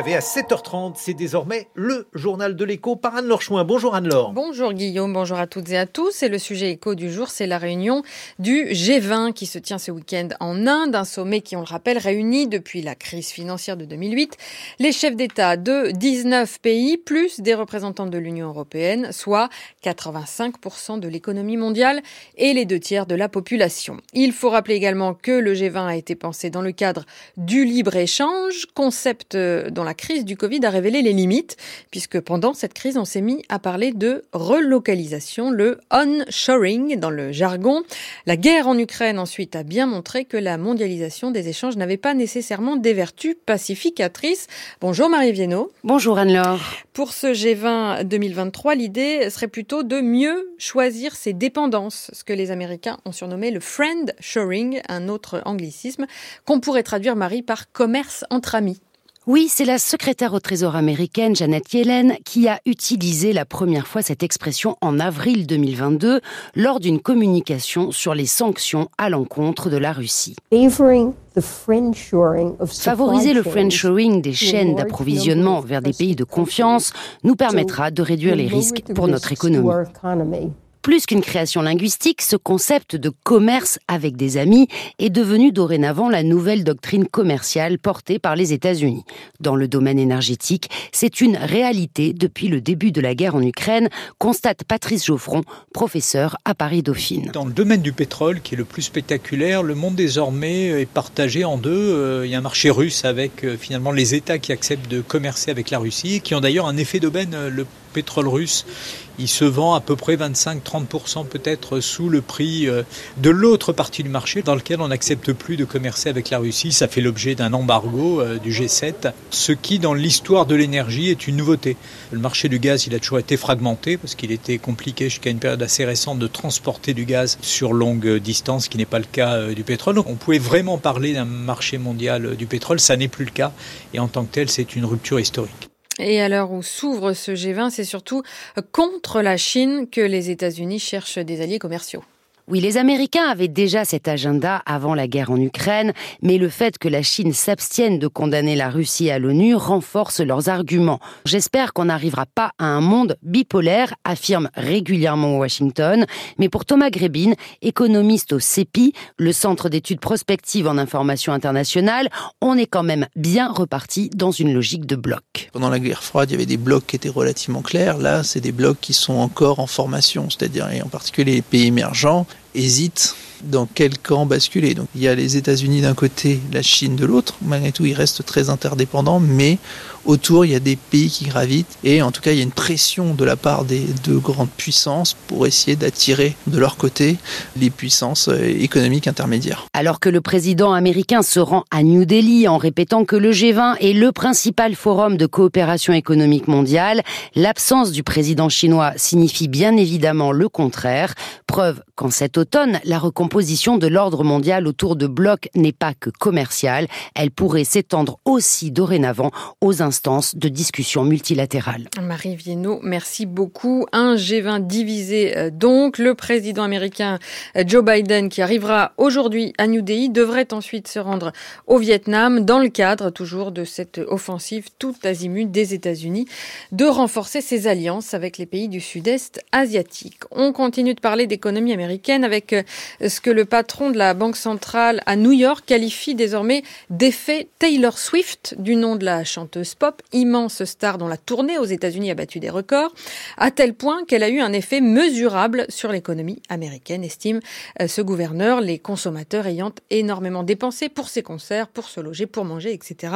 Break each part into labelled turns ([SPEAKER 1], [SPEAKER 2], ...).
[SPEAKER 1] Savez, à 7h30, c'est désormais le journal de l'écho par Anne-Laure Chouin. Bonjour Anne-Laure.
[SPEAKER 2] Bonjour Guillaume, bonjour à toutes et à tous. Et le sujet écho du jour, c'est la réunion du G20 qui se tient ce week-end en Inde, un sommet qui, on le rappelle, réunit depuis la crise financière de 2008 les chefs d'État de 19 pays, plus des représentants de l'Union européenne, soit 85% de l'économie mondiale et les deux tiers de la population. Il faut rappeler également que le G20 a été pensé dans le cadre du libre-échange, concept dont la crise du Covid a révélé les limites, puisque pendant cette crise, on s'est mis à parler de relocalisation, le onshoring dans le jargon. La guerre en Ukraine ensuite a bien montré que la mondialisation des échanges n'avait pas nécessairement des vertus pacificatrices. Bonjour Marie Viennot.
[SPEAKER 3] Bonjour Anne-Laure.
[SPEAKER 2] Pour ce G20 2023, l'idée serait plutôt de mieux choisir ses dépendances, ce que les Américains ont surnommé le friend shoring, un autre anglicisme qu'on pourrait traduire Marie par commerce entre amis.
[SPEAKER 3] Oui, c'est la secrétaire au Trésor américaine Janet Yellen qui a utilisé la première fois cette expression en avril 2022 lors d'une communication sur les sanctions à l'encontre de la Russie. Favoriser le friendshoring des chaînes d'approvisionnement vers des pays de confiance nous permettra de réduire les risques pour notre économie. Plus qu'une création linguistique, ce concept de commerce avec des amis est devenu dorénavant la nouvelle doctrine commerciale portée par les États-Unis. Dans le domaine énergétique, c'est une réalité depuis le début de la guerre en Ukraine, constate Patrice Geoffron, professeur à Paris Dauphine.
[SPEAKER 4] Dans le domaine du pétrole, qui est le plus spectaculaire, le monde désormais est partagé en deux. Euh, il y a un marché russe avec euh, finalement les États qui acceptent de commercer avec la Russie, qui ont d'ailleurs un effet d'aubaine. Le pétrole russe, il se vend à peu près 25-30% peut-être sous le prix euh, de l'autre partie du marché dans lequel on n'accepte plus de commercer avec la Russie. Ça fait l'objet d'un embargo euh, du G7, ce qui dans l'histoire de l'énergie est une nouveauté. Le marché du gaz, il a toujours été fragmenté parce qu'il était compliqué jusqu'à une période assez récente de transporter du gaz sur longue distance, ce qui n'est pas le cas euh, du pétrole. On pouvait vraiment parler d'un marché mondial du pétrole, ça n'est plus le cas et en tant que tel, c'est une rupture historique.
[SPEAKER 2] Et à l'heure où s'ouvre ce G20, c'est surtout contre la Chine que les États-Unis cherchent des alliés commerciaux.
[SPEAKER 3] Oui, les Américains avaient déjà cet agenda avant la guerre en Ukraine, mais le fait que la Chine s'abstienne de condamner la Russie à l'ONU renforce leurs arguments. J'espère qu'on n'arrivera pas à un monde bipolaire, affirme régulièrement Washington. Mais pour Thomas Grebin, économiste au CEPI, le Centre d'études prospectives en information internationale, on est quand même bien reparti dans une logique de bloc.
[SPEAKER 5] Pendant la guerre froide, il y avait des blocs qui étaient relativement clairs. Là, c'est des blocs qui sont encore en formation, c'est-à-dire en particulier les pays émergents hésite dans quel camp basculer. Donc il y a les États-Unis d'un côté, la Chine de l'autre. Malgré tout, ils restent très interdépendants, mais autour, il y a des pays qui gravitent. Et en tout cas, il y a une pression de la part des deux grandes puissances pour essayer d'attirer de leur côté les puissances euh, économiques intermédiaires.
[SPEAKER 3] Alors que le président américain se rend à New Delhi en répétant que le G20 est le principal forum de coopération économique mondiale, l'absence du président chinois signifie bien évidemment le contraire. Preuve qu'en cet automne, la recomposition de l'ordre mondial autour de blocs n'est pas que commerciale, elle pourrait s'étendre aussi dorénavant aux instances de discussion multilatérale.
[SPEAKER 2] Marie Viennot, merci beaucoup. Un G20 divisé euh, donc. Le président américain euh, Joe Biden, qui arrivera aujourd'hui à New Delhi, devrait ensuite se rendre au Vietnam dans le cadre toujours de cette offensive tout azimut des États-Unis de renforcer ses alliances avec les pays du sud-est asiatique. On continue de parler d'économie américaine avec euh, que le patron de la Banque centrale à New York qualifie désormais d'effet Taylor Swift du nom de la chanteuse pop, immense star dont la tournée aux États-Unis a battu des records, à tel point qu'elle a eu un effet mesurable sur l'économie américaine, estime euh, ce gouverneur, les consommateurs ayant énormément dépensé pour ses concerts, pour se loger, pour manger, etc.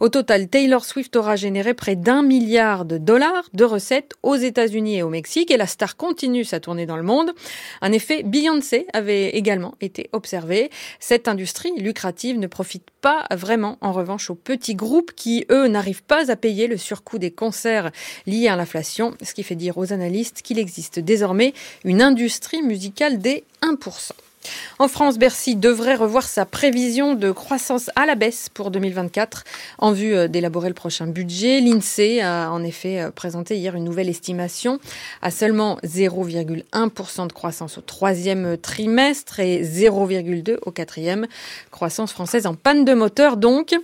[SPEAKER 2] Au total, Taylor Swift aura généré près d'un milliard de dollars de recettes aux États-Unis et au Mexique, et la star continue sa tournée dans le monde. Un effet Beyoncé avait également été observé. Cette industrie lucrative ne profite pas vraiment, en revanche, aux petits groupes qui, eux, n'arrivent pas à payer le surcoût des concerts liés à l'inflation, ce qui fait dire aux analystes qu'il existe désormais une industrie musicale des 1%. En France, Bercy devrait revoir sa prévision de croissance à la baisse pour 2024 en vue euh, d'élaborer le prochain budget. L'INSEE a en effet euh, présenté hier une nouvelle estimation à seulement 0,1% de croissance au troisième trimestre et 0,2 au quatrième. Croissance française en panne de moteur donc.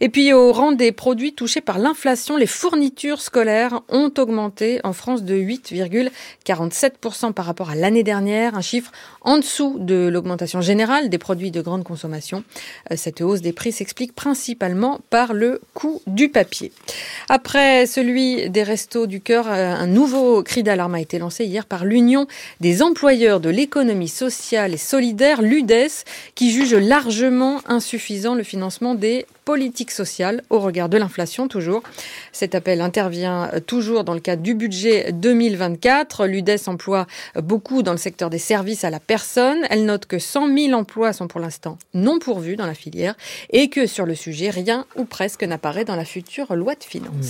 [SPEAKER 2] Et puis au rang des produits touchés par l'inflation, les fournitures scolaires ont augmenté en France de 8,47% par rapport à l'année dernière, un chiffre en dessous de l'augmentation générale des produits de grande consommation. Euh, cette hausse des prix s'explique principalement par le coût du papier. Après celui des restos du cœur, euh, un nouveau cri d'alarme a été lancé hier par l'Union des employeurs de l'économie sociale et solidaire, l'UDES, qui juge largement insuffisant le financement des politique sociale au regard de l'inflation toujours. Cet appel intervient toujours dans le cadre du budget 2024. L'UDES emploie beaucoup dans le secteur des services à la personne. Elle note que 100 000 emplois sont pour l'instant non pourvus dans la filière et que sur le sujet, rien ou presque n'apparaît dans la future loi de finances.